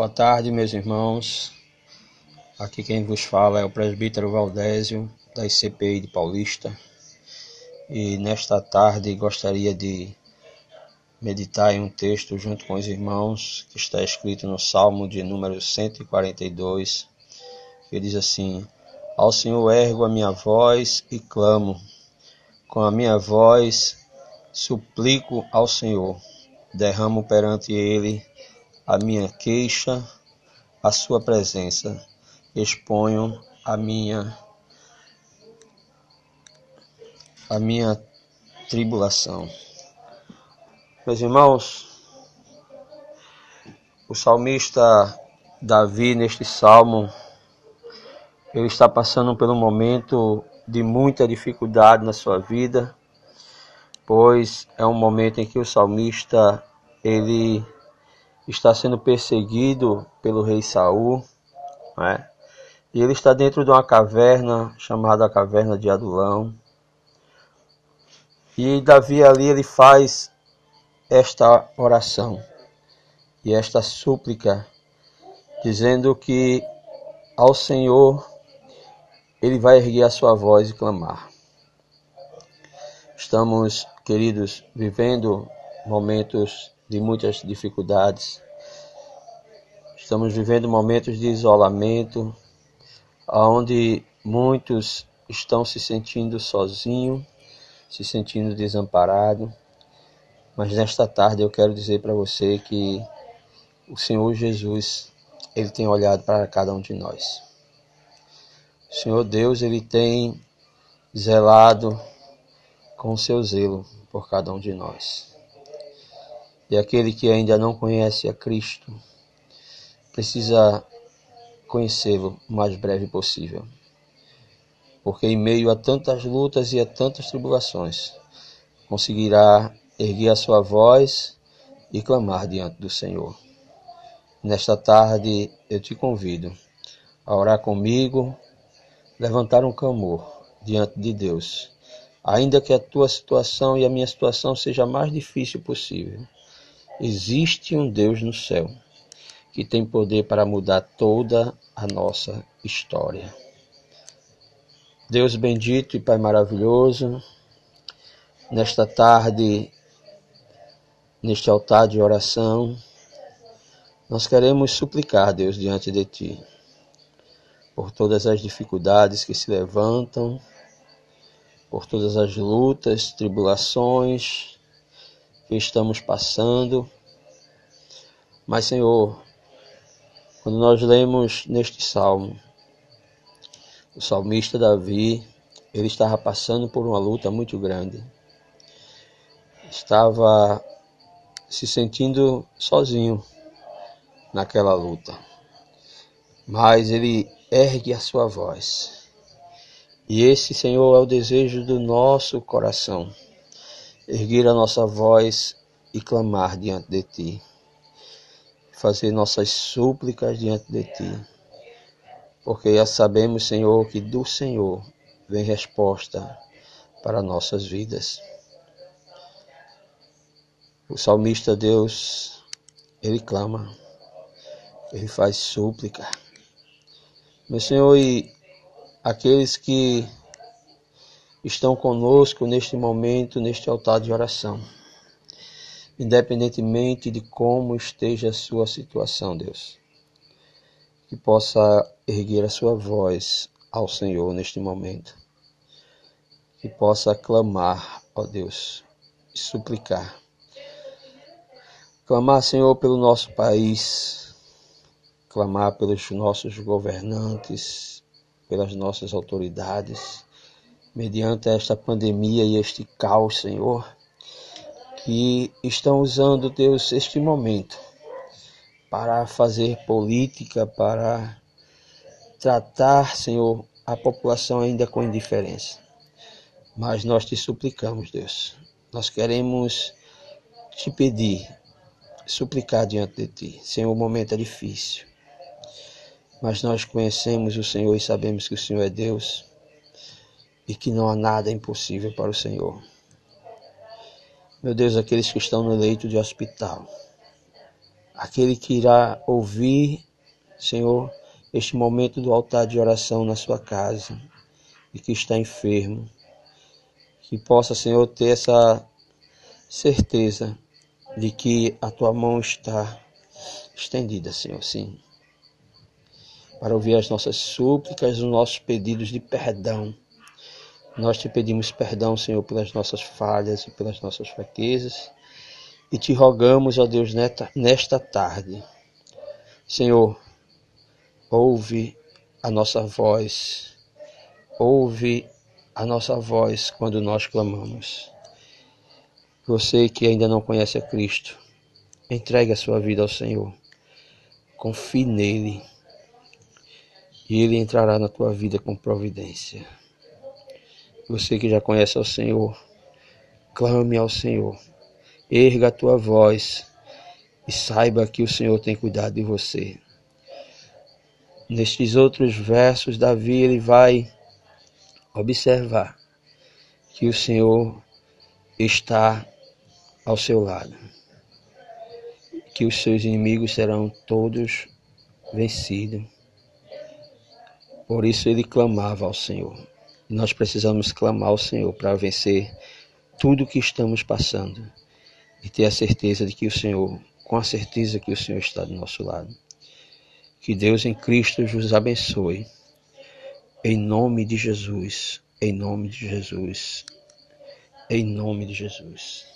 Boa tarde, meus irmãos. Aqui quem vos fala é o presbítero Valdésio, da ICPI de Paulista. E nesta tarde gostaria de meditar em um texto junto com os irmãos que está escrito no Salmo de número 142, que diz assim: Ao Senhor ergo a minha voz e clamo, com a minha voz suplico ao Senhor, derramo perante Ele a minha queixa, a Sua presença, exponho a minha a minha tribulação. Meus irmãos, o salmista Davi, neste salmo, ele está passando por um momento de muita dificuldade na sua vida, pois é um momento em que o salmista ele está sendo perseguido pelo rei Saul, né? e ele está dentro de uma caverna chamada caverna de Adulão. E Davi ali ele faz esta oração e esta súplica, dizendo que ao Senhor ele vai erguer a sua voz e clamar. Estamos, queridos, vivendo momentos de muitas dificuldades. Estamos vivendo momentos de isolamento, onde muitos estão se sentindo sozinhos, se sentindo desamparados mas nesta tarde eu quero dizer para você que o Senhor Jesus, ele tem olhado para cada um de nós. O Senhor Deus, ele tem zelado com seu zelo por cada um de nós. E aquele que ainda não conhece a Cristo precisa conhecê-lo o mais breve possível. Porque em meio a tantas lutas e a tantas tribulações, conseguirá erguer a sua voz e clamar diante do Senhor. Nesta tarde eu te convido a orar comigo, levantar um clamor diante de Deus, ainda que a tua situação e a minha situação seja a mais difícil possível. Existe um Deus no céu que tem poder para mudar toda a nossa história. Deus bendito e Pai maravilhoso, nesta tarde neste altar de oração, nós queremos suplicar, Deus, diante de Ti, por todas as dificuldades que se levantam, por todas as lutas, tribulações que estamos passando. Mas, Senhor, quando nós lemos neste salmo, o salmista Davi, ele estava passando por uma luta muito grande. Estava se sentindo sozinho naquela luta. Mas ele ergue a sua voz. E esse, Senhor, é o desejo do nosso coração. Erguer a nossa voz e clamar diante de Ti. Fazer nossas súplicas diante de Ti. Porque já sabemos, Senhor, que do Senhor vem resposta para nossas vidas. O salmista Deus, ele clama, ele faz súplica. Meu Senhor, e aqueles que estão conosco neste momento, neste altar de oração, independentemente de como esteja a sua situação, Deus, que possa erguer a sua voz ao Senhor neste momento, que possa clamar, ó Deus, e suplicar. Clamar, Senhor, pelo nosso país, clamar pelos nossos governantes, pelas nossas autoridades, mediante esta pandemia e este caos, Senhor, que estão usando, Deus, este momento para fazer política, para tratar, Senhor, a população ainda com indiferença. Mas nós te suplicamos, Deus, nós queremos te pedir suplicar diante de Ti. Senhor, o momento é difícil, mas nós conhecemos o Senhor e sabemos que o Senhor é Deus e que não há nada impossível para o Senhor. Meu Deus, aqueles que estão no leito de hospital, aquele que irá ouvir, Senhor, este momento do altar de oração na sua casa e que está enfermo, que possa, Senhor, ter essa certeza de que a tua mão está estendida, Senhor, sim, para ouvir as nossas súplicas, os nossos pedidos de perdão. Nós te pedimos perdão, Senhor, pelas nossas falhas e pelas nossas fraquezas e te rogamos, ó Deus, nesta tarde, Senhor, ouve a nossa voz, ouve a nossa voz quando nós clamamos. Você que ainda não conhece a Cristo, entregue a sua vida ao Senhor. Confie nele e ele entrará na tua vida com providência. Você que já conhece ao Senhor, clame ao Senhor. Erga a tua voz e saiba que o Senhor tem cuidado de você. Nestes outros versos, Davi ele vai observar que o Senhor está ao seu lado, que os seus inimigos serão todos vencidos. Por isso ele clamava ao Senhor. E nós precisamos clamar ao Senhor para vencer tudo que estamos passando e ter a certeza de que o Senhor, com a certeza que o Senhor está do nosso lado. Que Deus em Cristo vos abençoe. Em nome de Jesus, em nome de Jesus, em nome de Jesus.